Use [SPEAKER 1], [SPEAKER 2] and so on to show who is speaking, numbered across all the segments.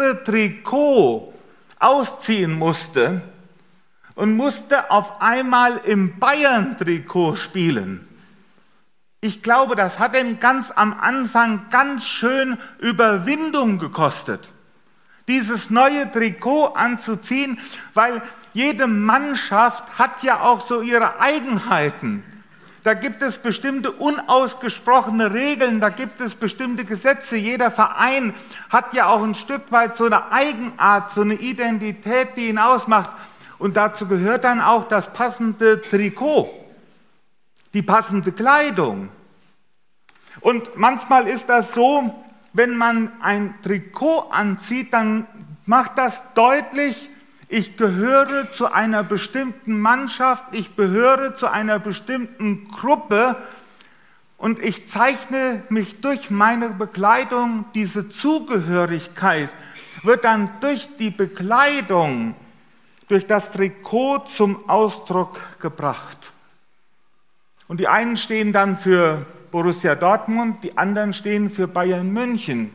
[SPEAKER 1] gelbe Trikot ausziehen musste und musste auf einmal im Bayern-Trikot spielen. Ich glaube, das hat ihm ganz am Anfang ganz schön Überwindung gekostet, dieses neue Trikot anzuziehen, weil jede Mannschaft hat ja auch so ihre Eigenheiten. Da gibt es bestimmte unausgesprochene Regeln, da gibt es bestimmte Gesetze. Jeder Verein hat ja auch ein Stück weit so eine Eigenart, so eine Identität, die ihn ausmacht. Und dazu gehört dann auch das passende Trikot, die passende Kleidung. Und manchmal ist das so, wenn man ein Trikot anzieht, dann macht das deutlich, ich gehöre zu einer bestimmten Mannschaft, ich gehöre zu einer bestimmten Gruppe und ich zeichne mich durch meine Bekleidung, diese Zugehörigkeit wird dann durch die Bekleidung durch das Trikot zum Ausdruck gebracht. Und die einen stehen dann für Borussia Dortmund, die anderen stehen für Bayern München.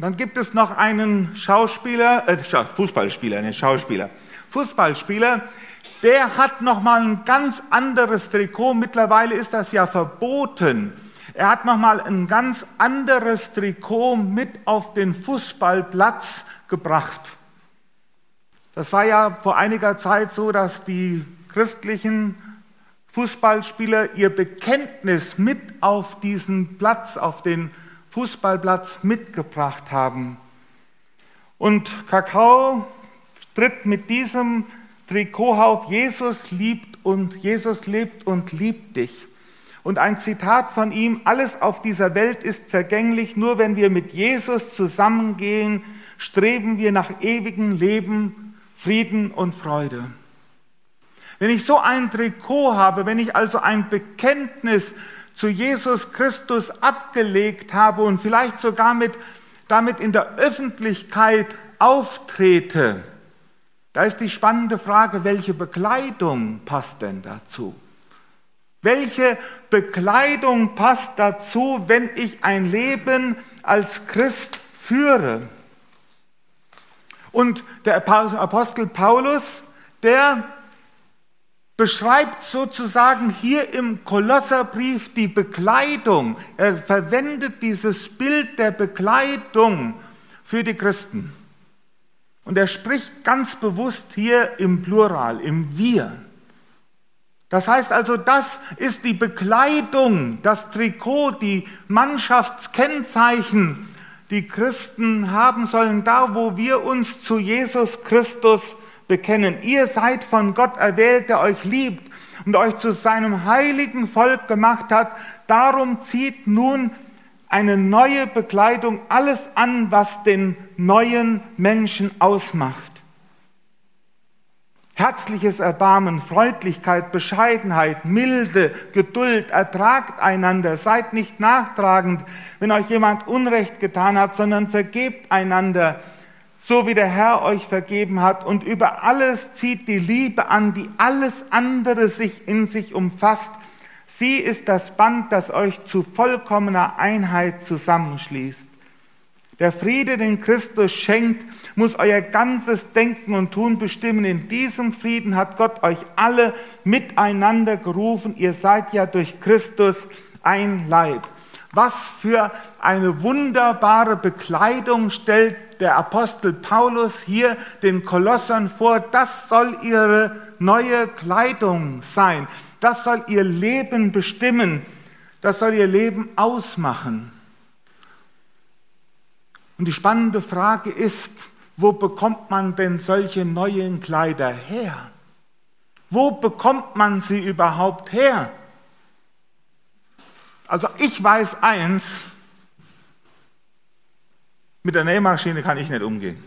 [SPEAKER 1] Und dann gibt es noch einen Schauspieler, äh, Fußballspieler, einen Schauspieler, Fußballspieler, der hat noch mal ein ganz anderes Trikot. Mittlerweile ist das ja verboten. Er hat noch mal ein ganz anderes Trikot mit auf den Fußballplatz gebracht. Das war ja vor einiger Zeit so, dass die christlichen Fußballspieler ihr Bekenntnis mit auf diesen Platz, auf den Fußballplatz mitgebracht haben. Und Kakao tritt mit diesem Trikot auf, Jesus liebt und Jesus lebt und liebt dich. Und ein Zitat von ihm, alles auf dieser Welt ist vergänglich, nur wenn wir mit Jesus zusammengehen, streben wir nach ewigem Leben Frieden und Freude. Wenn ich so ein Trikot habe, wenn ich also ein Bekenntnis zu Jesus Christus abgelegt habe und vielleicht sogar mit, damit in der Öffentlichkeit auftrete, da ist die spannende Frage, welche Bekleidung passt denn dazu? Welche Bekleidung passt dazu, wenn ich ein Leben als Christ führe? Und der Apostel Paulus, der beschreibt sozusagen hier im Kolosserbrief die Bekleidung. Er verwendet dieses Bild der Bekleidung für die Christen. Und er spricht ganz bewusst hier im Plural, im Wir. Das heißt also, das ist die Bekleidung, das Trikot, die Mannschaftskennzeichen die Christen haben sollen, da wo wir uns zu Jesus Christus bekennen. Ihr seid von Gott erwählt, der euch liebt und euch zu seinem heiligen Volk gemacht hat. Darum zieht nun eine neue Bekleidung alles an, was den neuen Menschen ausmacht. Herzliches Erbarmen, Freundlichkeit, Bescheidenheit, Milde, Geduld, ertragt einander, seid nicht nachtragend, wenn euch jemand Unrecht getan hat, sondern vergebt einander, so wie der Herr euch vergeben hat. Und über alles zieht die Liebe an, die alles andere sich in sich umfasst. Sie ist das Band, das euch zu vollkommener Einheit zusammenschließt. Der Friede, den Christus schenkt, muss euer ganzes Denken und Tun bestimmen. In diesem Frieden hat Gott euch alle miteinander gerufen. Ihr seid ja durch Christus ein Leib. Was für eine wunderbare Bekleidung stellt der Apostel Paulus hier den Kolossern vor. Das soll ihre neue Kleidung sein. Das soll ihr Leben bestimmen. Das soll ihr Leben ausmachen. Und die spannende Frage ist, wo bekommt man denn solche neuen Kleider her? Wo bekommt man sie überhaupt her? Also ich weiß eins, mit der Nähmaschine kann ich nicht umgehen.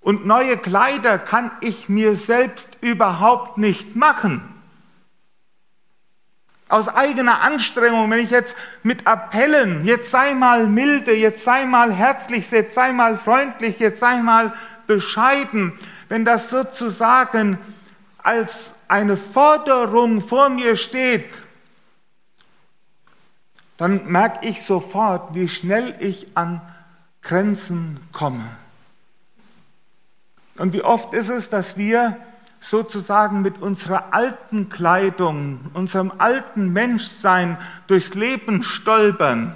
[SPEAKER 1] Und neue Kleider kann ich mir selbst überhaupt nicht machen aus eigener Anstrengung, wenn ich jetzt mit Appellen, jetzt sei mal milde, jetzt sei mal herzlich, jetzt sei mal freundlich, jetzt sei mal bescheiden, wenn das sozusagen als eine Forderung vor mir steht, dann merke ich sofort, wie schnell ich an Grenzen komme. Und wie oft ist es, dass wir sozusagen mit unserer alten Kleidung, unserem alten Menschsein durchs Leben stolpern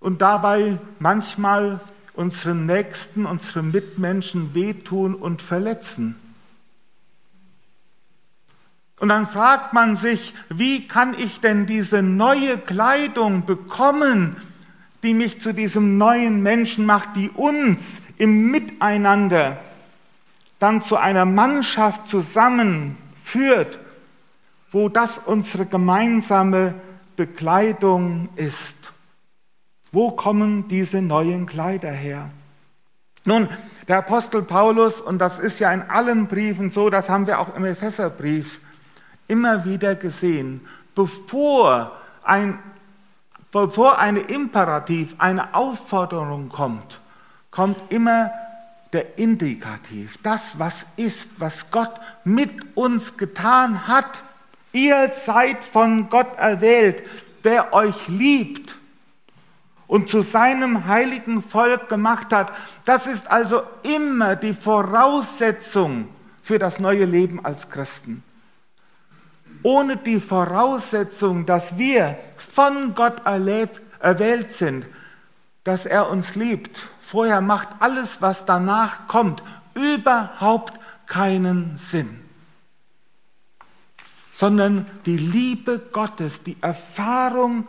[SPEAKER 1] und dabei manchmal unseren Nächsten, unseren Mitmenschen wehtun und verletzen. Und dann fragt man sich, wie kann ich denn diese neue Kleidung bekommen, die mich zu diesem neuen Menschen macht, die uns im Miteinander dann zu einer Mannschaft zusammenführt, wo das unsere gemeinsame Bekleidung ist. Wo kommen diese neuen Kleider her? Nun, der Apostel Paulus, und das ist ja in allen Briefen so, das haben wir auch im Epheserbrief immer wieder gesehen, bevor ein bevor eine Imperativ, eine Aufforderung kommt, kommt immer der Indikativ, das, was ist, was Gott mit uns getan hat. Ihr seid von Gott erwählt, der euch liebt und zu seinem heiligen Volk gemacht hat. Das ist also immer die Voraussetzung für das neue Leben als Christen. Ohne die Voraussetzung, dass wir von Gott erlebt, erwählt sind, dass er uns liebt, vorher macht alles, was danach kommt, überhaupt keinen Sinn. Sondern die Liebe Gottes, die Erfahrung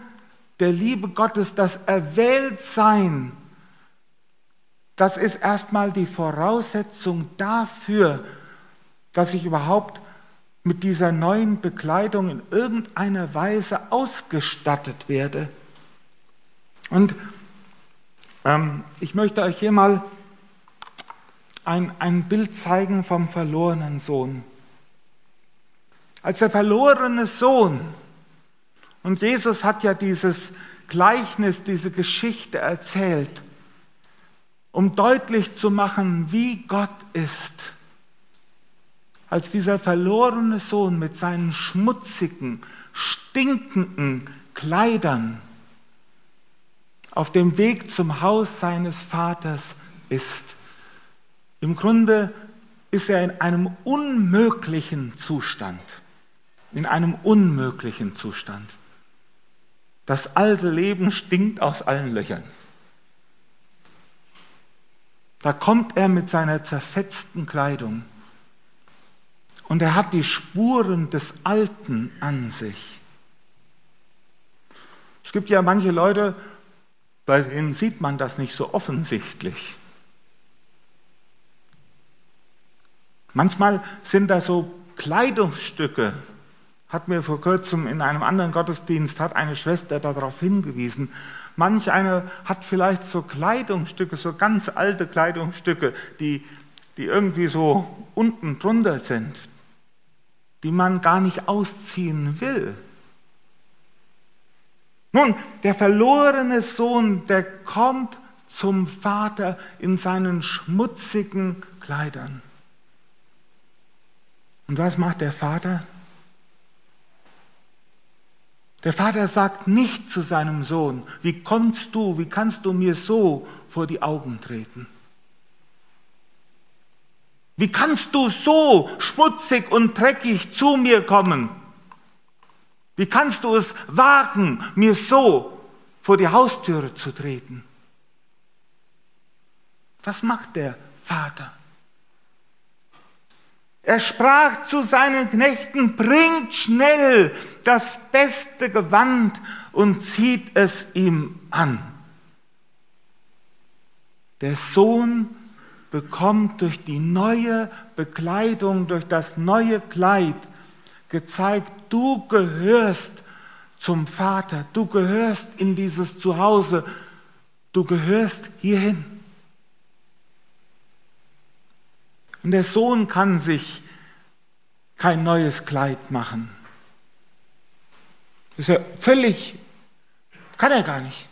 [SPEAKER 1] der Liebe Gottes, das Erwähltsein, das ist erstmal die Voraussetzung dafür, dass ich überhaupt mit dieser neuen Bekleidung in irgendeiner Weise ausgestattet werde. Und ähm, ich möchte euch hier mal ein, ein Bild zeigen vom verlorenen Sohn. Als der verlorene Sohn und Jesus hat ja dieses Gleichnis, diese Geschichte erzählt, um deutlich zu machen, wie Gott ist. Als dieser verlorene Sohn mit seinen schmutzigen, stinkenden Kleidern auf dem Weg zum Haus seines Vaters ist. Im Grunde ist er in einem unmöglichen Zustand. In einem unmöglichen Zustand. Das alte Leben stinkt aus allen Löchern. Da kommt er mit seiner zerfetzten Kleidung und er hat die Spuren des Alten an sich. Es gibt ja manche Leute, bei denen sieht man das nicht so offensichtlich. Manchmal sind da so Kleidungsstücke, hat mir vor kurzem in einem anderen Gottesdienst, hat eine Schwester darauf hingewiesen. Manch eine hat vielleicht so Kleidungsstücke, so ganz alte Kleidungsstücke, die, die irgendwie so unten drunter sind, die man gar nicht ausziehen will. Nun, der verlorene Sohn, der kommt zum Vater in seinen schmutzigen Kleidern. Und was macht der Vater? Der Vater sagt nicht zu seinem Sohn, wie kommst du, wie kannst du mir so vor die Augen treten? Wie kannst du so schmutzig und dreckig zu mir kommen? Wie kannst du es wagen, mir so vor die Haustüre zu treten? Was macht der Vater? Er sprach zu seinen Knechten, bringt schnell das beste Gewand und zieht es ihm an. Der Sohn bekommt durch die neue Bekleidung, durch das neue Kleid gezeigt, du gehörst zum Vater, du gehörst in dieses Zuhause, du gehörst hierhin. Und der Sohn kann sich kein neues Kleid machen. Ist ja völlig, kann er gar nicht.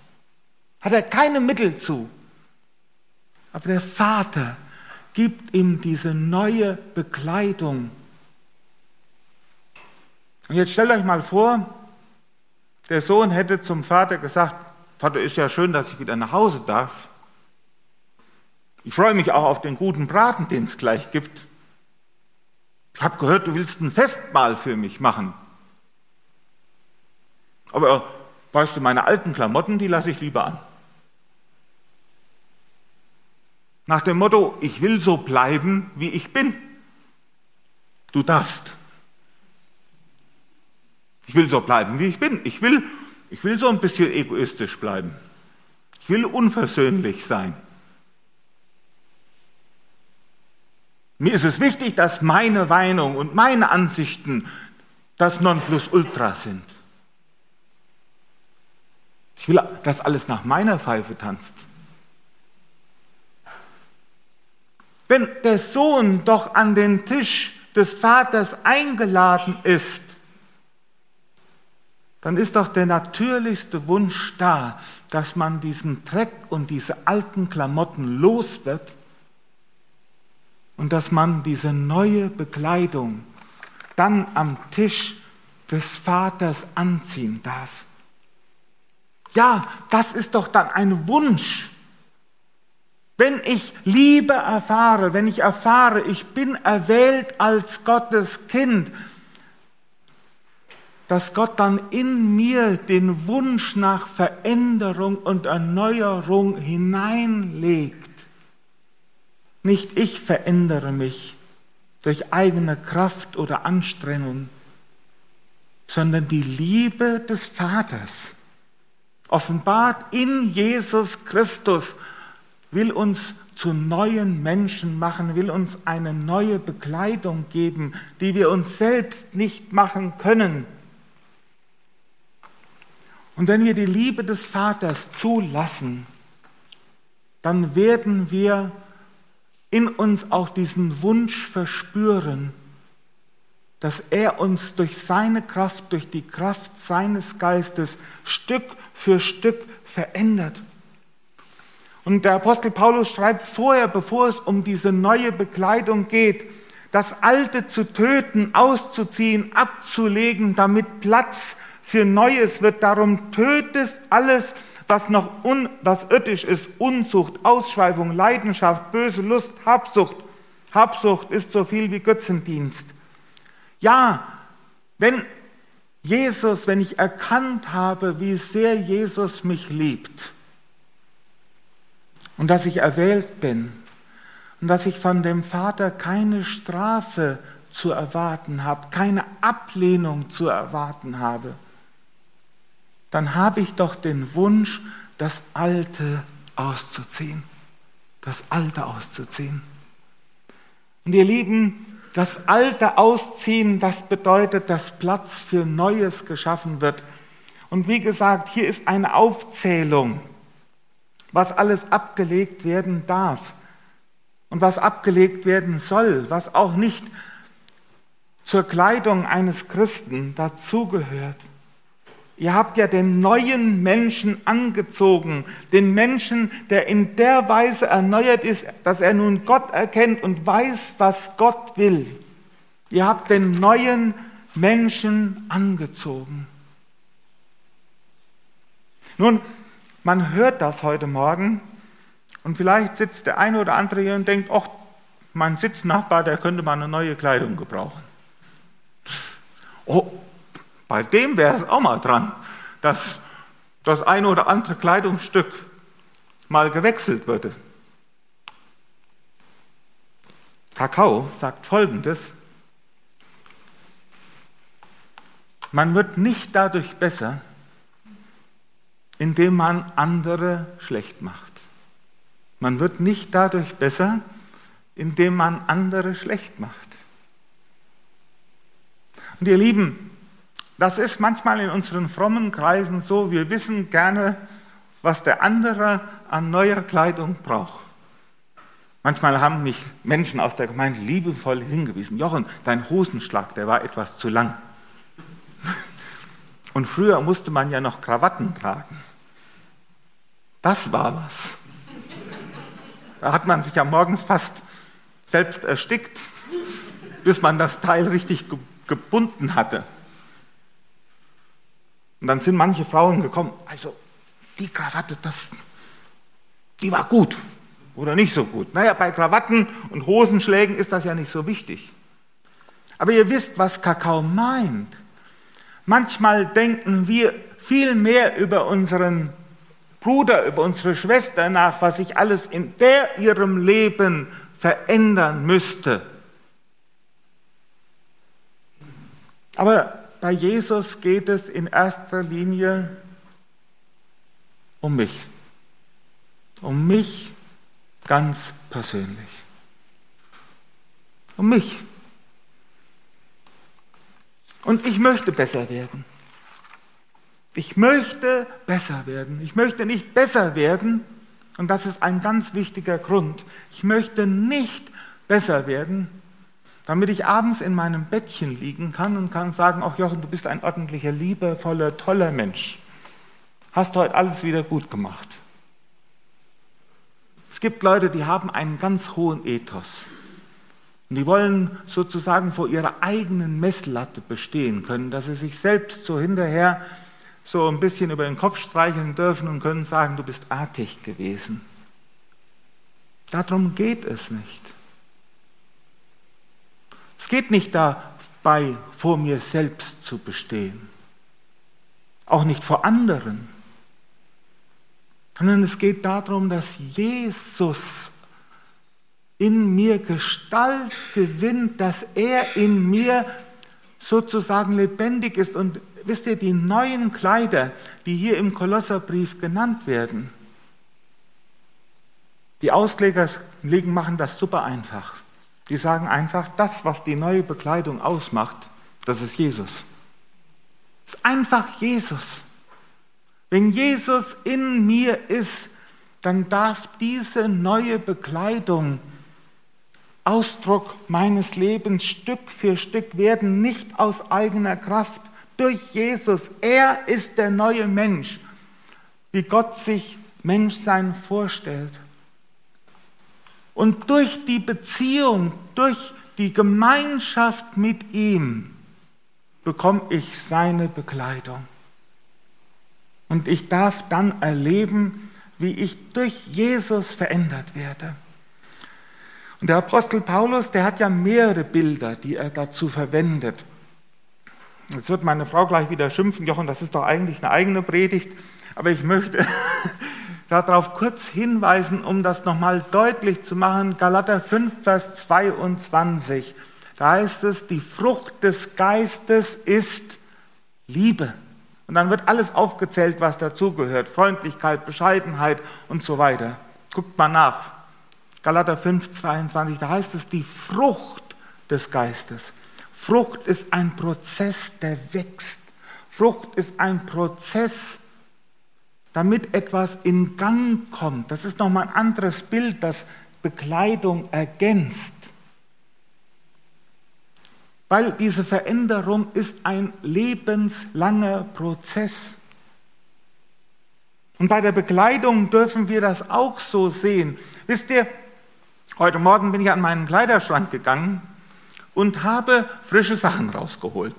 [SPEAKER 1] Hat er keine Mittel zu. Aber der Vater gibt ihm diese neue Bekleidung. Und jetzt stellt euch mal vor, der Sohn hätte zum Vater gesagt, Vater, ist ja schön, dass ich wieder nach Hause darf. Ich freue mich auch auf den guten Braten, den es gleich gibt. Ich habe gehört, du willst ein Festmahl für mich machen. Aber weißt du, meine alten Klamotten, die lasse ich lieber an. Nach dem Motto, ich will so bleiben, wie ich bin. Du darfst. Ich will so bleiben, wie ich bin. Ich will, ich will so ein bisschen egoistisch bleiben. Ich will unversöhnlich sein. Mir ist es wichtig, dass meine Weinung und meine Ansichten das Nonplusultra sind. Ich will, dass alles nach meiner Pfeife tanzt. Wenn der Sohn doch an den Tisch des Vaters eingeladen ist, dann ist doch der natürlichste Wunsch da, dass man diesen Dreck und diese alten Klamotten los wird und dass man diese neue Bekleidung dann am Tisch des Vaters anziehen darf. Ja, das ist doch dann ein Wunsch. Wenn ich Liebe erfahre, wenn ich erfahre, ich bin erwählt als Gottes Kind, dass Gott dann in mir den Wunsch nach Veränderung und Erneuerung hineinlegt. Nicht ich verändere mich durch eigene Kraft oder Anstrengung, sondern die Liebe des Vaters offenbart in Jesus Christus, will uns zu neuen Menschen machen, will uns eine neue Bekleidung geben, die wir uns selbst nicht machen können. Und wenn wir die Liebe des Vaters zulassen, dann werden wir in uns auch diesen Wunsch verspüren, dass er uns durch seine Kraft, durch die Kraft seines Geistes Stück für Stück verändert. Und der Apostel Paulus schreibt vorher, bevor es um diese neue Bekleidung geht, das Alte zu töten, auszuziehen, abzulegen, damit Platz für Neues wird. Darum tötest alles, was noch un, was irdisch ist, Unzucht, Ausschweifung, Leidenschaft, böse Lust, Habsucht. Habsucht ist so viel wie Götzendienst. Ja, wenn Jesus, wenn ich erkannt habe, wie sehr Jesus mich liebt und dass ich erwählt bin und dass ich von dem Vater keine Strafe zu erwarten habe, keine Ablehnung zu erwarten habe, dann habe ich doch den Wunsch, das Alte auszuziehen, das Alte auszuziehen. Und ihr Lieben, das Alte ausziehen, das bedeutet, dass Platz für Neues geschaffen wird. Und wie gesagt, hier ist eine Aufzählung, was alles abgelegt werden darf und was abgelegt werden soll, was auch nicht zur Kleidung eines Christen dazugehört. Ihr habt ja den neuen Menschen angezogen, den Menschen, der in der Weise erneuert ist, dass er nun Gott erkennt und weiß, was Gott will. Ihr habt den neuen Menschen angezogen. Nun, man hört das heute Morgen und vielleicht sitzt der eine oder andere hier und denkt, ach, mein Sitznachbar, der könnte mal eine neue Kleidung gebrauchen. Oh, bei dem wäre es auch mal dran, dass das eine oder andere Kleidungsstück mal gewechselt würde. Kakao sagt Folgendes. Man wird nicht dadurch besser, indem man andere schlecht macht. Man wird nicht dadurch besser, indem man andere schlecht macht. Und ihr Lieben, das ist manchmal in unseren frommen Kreisen so, wir wissen gerne, was der andere an neuer Kleidung braucht. Manchmal haben mich Menschen aus der Gemeinde liebevoll hingewiesen, Jochen, dein Hosenschlag, der war etwas zu lang. Und früher musste man ja noch Krawatten tragen. Das war was. Da hat man sich ja morgens fast selbst erstickt, bis man das Teil richtig gebunden hatte. Und dann sind manche Frauen gekommen, also die Krawatte, das, die war gut oder nicht so gut. Naja, bei Krawatten und Hosenschlägen ist das ja nicht so wichtig. Aber ihr wisst, was Kakao meint. Manchmal denken wir viel mehr über unseren Bruder, über unsere Schwester nach, was sich alles in der ihrem Leben verändern müsste. Aber bei Jesus geht es in erster Linie um mich. Um mich ganz persönlich. Um mich. Und ich möchte besser werden. Ich möchte besser werden. Ich möchte nicht besser werden, und das ist ein ganz wichtiger Grund. Ich möchte nicht besser werden, damit ich abends in meinem Bettchen liegen kann und kann sagen, ach Jochen, du bist ein ordentlicher, liebevoller, toller Mensch. Hast heute alles wieder gut gemacht. Es gibt Leute, die haben einen ganz hohen Ethos. Und die wollen sozusagen vor ihrer eigenen Messlatte bestehen können, dass sie sich selbst so hinterher so ein bisschen über den Kopf streicheln dürfen und können sagen, du bist artig gewesen. Darum geht es nicht. Es geht nicht dabei, vor mir selbst zu bestehen, auch nicht vor anderen, sondern es geht darum, dass Jesus in mir Gestalt gewinnt, dass er in mir sozusagen lebendig ist. Und wisst ihr, die neuen Kleider, die hier im Kolosserbrief genannt werden, die Ausleger machen das super einfach. Die sagen einfach, das, was die neue Bekleidung ausmacht, das ist Jesus. Es ist einfach Jesus. Wenn Jesus in mir ist, dann darf diese neue Bekleidung Ausdruck meines Lebens Stück für Stück werden, nicht aus eigener Kraft, durch Jesus. Er ist der neue Mensch, wie Gott sich Menschsein vorstellt. Und durch die Beziehung, durch die Gemeinschaft mit ihm bekomme ich seine Bekleidung. Und ich darf dann erleben, wie ich durch Jesus verändert werde. Und der Apostel Paulus, der hat ja mehrere Bilder, die er dazu verwendet. Jetzt wird meine Frau gleich wieder schimpfen, Jochen, das ist doch eigentlich eine eigene Predigt, aber ich möchte darauf kurz hinweisen, um das nochmal deutlich zu machen. Galater 5, Vers 22, da heißt es, die Frucht des Geistes ist Liebe. Und dann wird alles aufgezählt, was dazugehört. Freundlichkeit, Bescheidenheit und so weiter. Guckt mal nach. Galater 5, 22, da heißt es die Frucht des Geistes. Frucht ist ein Prozess, der wächst. Frucht ist ein Prozess, damit etwas in Gang kommt. Das ist nochmal ein anderes Bild, das Bekleidung ergänzt. Weil diese Veränderung ist ein lebenslanger Prozess. Und bei der Bekleidung dürfen wir das auch so sehen. Wisst ihr, Heute Morgen bin ich an meinen Kleiderschrank gegangen und habe frische Sachen rausgeholt,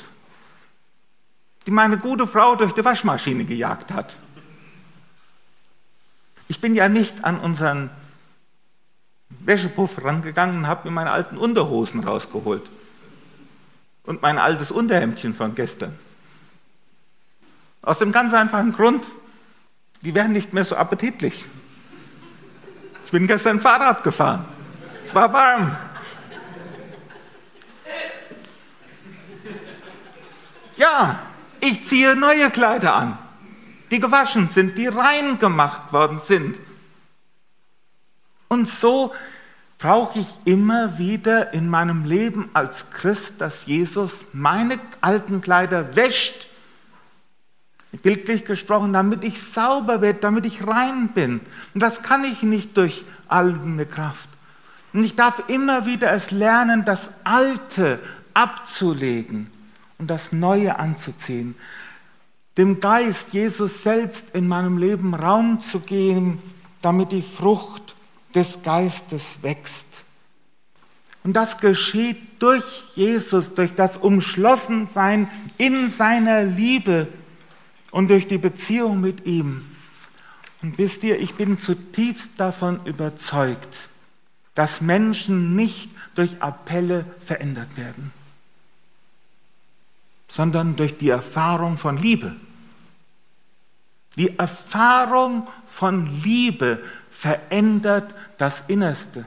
[SPEAKER 1] die meine gute Frau durch die Waschmaschine gejagt hat. Ich bin ja nicht an unseren Wäschepuff rangegangen und habe mir meine alten Unterhosen rausgeholt und mein altes Unterhemdchen von gestern. Aus dem ganz einfachen Grund, die werden nicht mehr so appetitlich. Ich bin gestern Fahrrad gefahren. Es war warm. Ja, ich ziehe neue Kleider an, die gewaschen sind, die rein gemacht worden sind. Und so brauche ich immer wieder in meinem Leben als Christ, dass Jesus meine alten Kleider wäscht, bildlich gesprochen, damit ich sauber werde, damit ich rein bin. Und das kann ich nicht durch eigene Kraft. Und ich darf immer wieder es lernen, das Alte abzulegen und das Neue anzuziehen. Dem Geist, Jesus selbst in meinem Leben Raum zu geben, damit die Frucht des Geistes wächst. Und das geschieht durch Jesus, durch das Umschlossensein in seiner Liebe und durch die Beziehung mit ihm. Und wisst ihr, ich bin zutiefst davon überzeugt, dass Menschen nicht durch Appelle verändert werden, sondern durch die Erfahrung von Liebe. Die Erfahrung von Liebe verändert das Innerste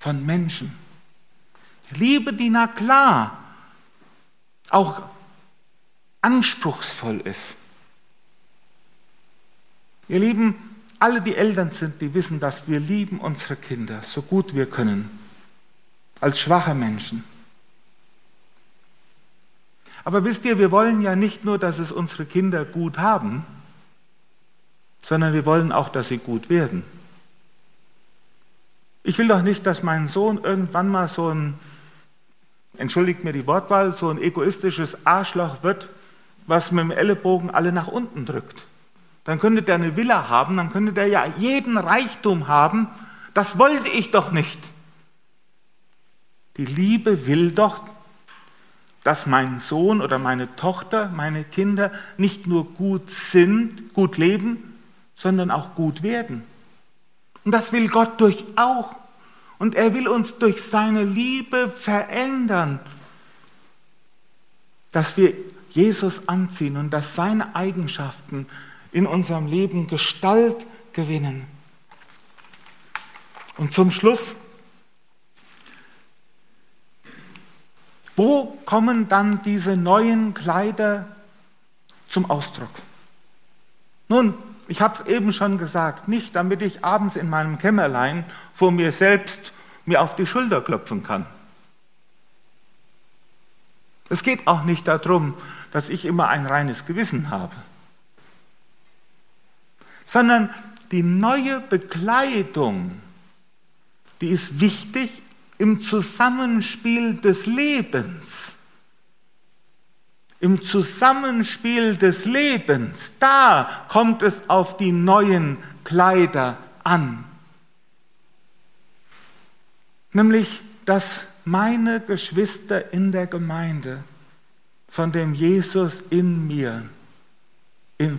[SPEAKER 1] von Menschen. Liebe, die na klar auch anspruchsvoll ist. Ihr Lieben, alle, die Eltern sind, die wissen, dass wir lieben unsere Kinder so gut wir können, als schwache Menschen. Aber wisst ihr, wir wollen ja nicht nur, dass es unsere Kinder gut haben, sondern wir wollen auch, dass sie gut werden. Ich will doch nicht, dass mein Sohn irgendwann mal so ein, entschuldigt mir die Wortwahl, so ein egoistisches Arschloch wird, was mit dem Ellenbogen alle nach unten drückt. Dann könnte der eine Villa haben, dann könnte der ja jeden Reichtum haben. Das wollte ich doch nicht. Die Liebe will doch, dass mein Sohn oder meine Tochter, meine Kinder nicht nur gut sind, gut leben, sondern auch gut werden. Und das will Gott durch auch. Und er will uns durch seine Liebe verändern, dass wir Jesus anziehen und dass seine Eigenschaften in unserem Leben Gestalt gewinnen. Und zum Schluss, wo kommen dann diese neuen Kleider zum Ausdruck? Nun, ich habe es eben schon gesagt, nicht damit ich abends in meinem Kämmerlein vor mir selbst mir auf die Schulter klopfen kann. Es geht auch nicht darum, dass ich immer ein reines Gewissen habe, sondern die neue Bekleidung, die ist wichtig im Zusammenspiel des Lebens. Im Zusammenspiel des Lebens, da kommt es auf die neuen Kleider an. Nämlich, dass meine Geschwister in der Gemeinde von dem Jesus in mir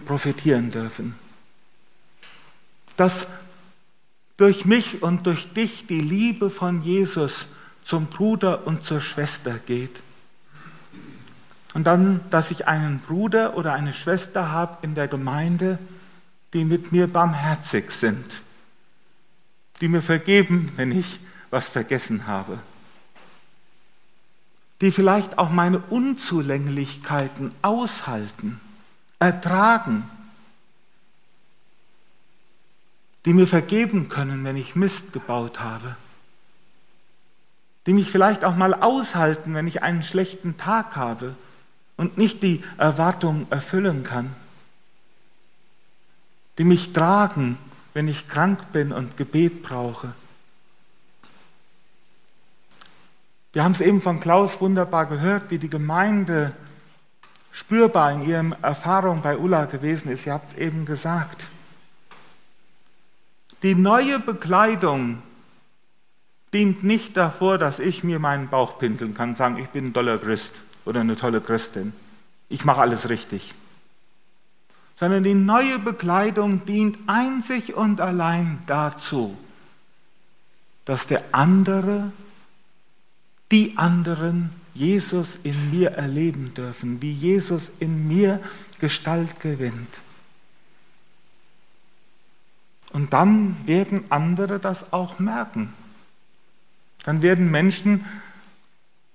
[SPEAKER 1] profitieren dürfen. Dass durch mich und durch dich die Liebe von Jesus zum Bruder und zur Schwester geht. Und dann, dass ich einen Bruder oder eine Schwester habe in der Gemeinde, die mit mir barmherzig sind, die mir vergeben, wenn ich was vergessen habe, die vielleicht auch meine Unzulänglichkeiten aushalten, ertragen, die mir vergeben können, wenn ich Mist gebaut habe, die mich vielleicht auch mal aushalten, wenn ich einen schlechten Tag habe und nicht die Erwartung erfüllen kann, die mich tragen, wenn ich krank bin und Gebet brauche Wir haben es eben von Klaus wunderbar gehört, wie die Gemeinde spürbar in ihren Erfahrungen bei Ulla gewesen ist. Ihr habt es eben gesagt. Die neue Bekleidung dient nicht davor, dass ich mir meinen Bauch pinseln kann, sagen, ich bin ein toller Christ oder eine tolle Christin. Ich mache alles richtig. Sondern die neue Bekleidung dient einzig und allein dazu, dass der andere die anderen Jesus in mir erleben dürfen, wie Jesus in mir Gestalt gewinnt. Und dann werden andere das auch merken. Dann werden Menschen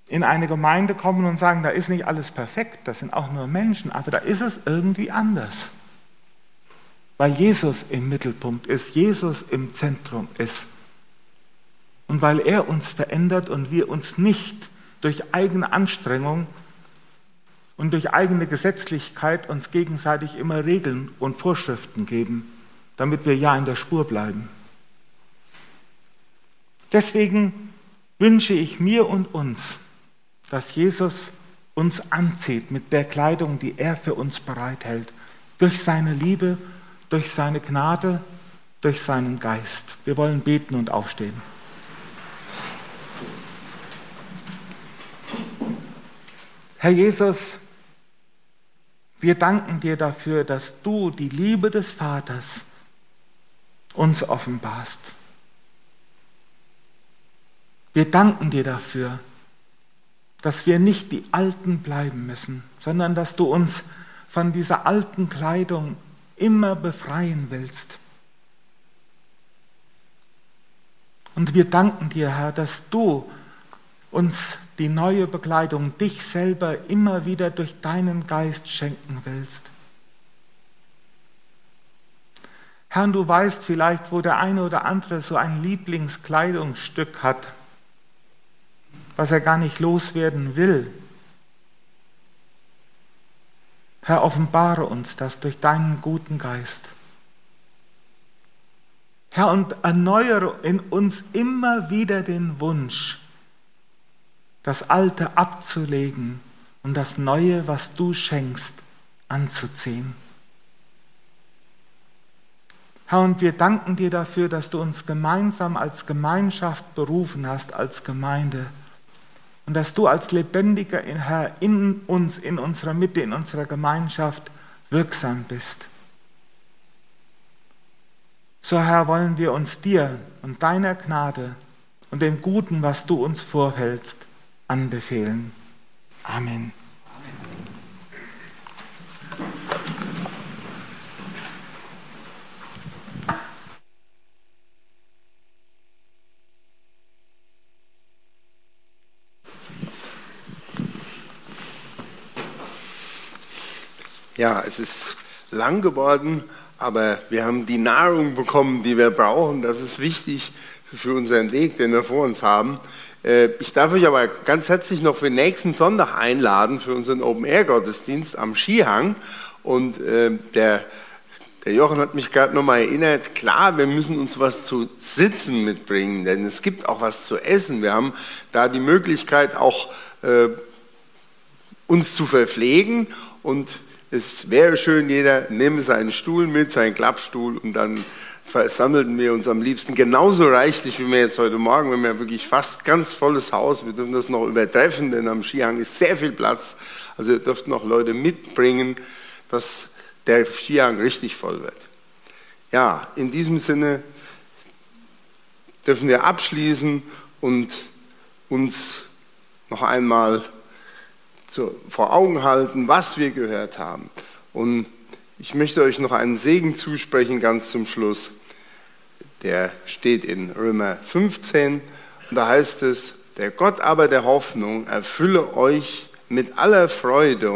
[SPEAKER 1] in eine Gemeinde kommen und sagen, da ist nicht alles perfekt, das sind auch nur Menschen, aber da ist es irgendwie anders. Weil Jesus im Mittelpunkt ist, Jesus im Zentrum ist und weil er uns verändert und wir uns nicht durch eigene Anstrengung und durch eigene Gesetzlichkeit uns gegenseitig immer Regeln und Vorschriften geben, damit wir ja in der Spur bleiben. Deswegen wünsche ich mir und uns, dass Jesus uns anzieht mit der Kleidung, die er für uns bereithält, durch seine Liebe, durch seine Gnade, durch seinen Geist. Wir wollen beten und aufstehen. Herr Jesus, wir danken dir dafür, dass du die Liebe des Vaters uns offenbarst. Wir danken dir dafür, dass wir nicht die Alten bleiben müssen, sondern dass du uns von dieser alten Kleidung immer befreien willst. Und wir danken dir, Herr, dass du uns die neue Bekleidung, dich selber immer wieder durch deinen Geist schenken willst. Herr, du weißt vielleicht, wo der eine oder andere so ein Lieblingskleidungsstück hat, was er gar nicht loswerden will. Herr, offenbare uns das durch deinen guten Geist. Herr, und erneuere in uns immer wieder den Wunsch, das Alte abzulegen und das Neue, was du schenkst, anzuziehen. Herr, und wir danken dir dafür, dass du uns gemeinsam als Gemeinschaft berufen hast, als Gemeinde. Und dass du als lebendiger Herr in uns, in unserer Mitte, in unserer Gemeinschaft wirksam bist. So Herr, wollen wir uns dir und deiner Gnade und dem Guten, was du uns vorhältst, anbefehlen. Amen.
[SPEAKER 2] Ja, es ist lang geworden, aber wir haben die Nahrung bekommen, die wir brauchen. Das ist wichtig für unseren Weg, den wir vor uns haben. Äh, ich darf euch aber ganz herzlich noch für den nächsten Sonntag einladen für unseren Open-Air-Gottesdienst am Skihang. Und äh, der, der Jochen hat mich gerade nochmal erinnert, klar, wir müssen uns was zu sitzen mitbringen, denn es gibt auch was zu essen. Wir haben da die Möglichkeit auch äh, uns zu verpflegen und es wäre schön, jeder nehme seinen Stuhl mit, seinen Klappstuhl und dann versammelten wir uns am liebsten genauso reichlich wie wir jetzt heute Morgen. Wir haben ja wirklich fast ganz volles Haus. Wir dürfen das noch übertreffen, denn am Skihang ist sehr viel Platz. Also ihr dürft noch Leute mitbringen, dass der Skihang richtig voll wird. Ja, in diesem Sinne dürfen wir abschließen und uns noch einmal zu, vor Augen halten, was wir gehört haben. Und ich möchte euch noch einen Segen zusprechen, ganz zum Schluss. Der steht in Römer 15 und da heißt es, der Gott aber der Hoffnung erfülle euch mit aller Freude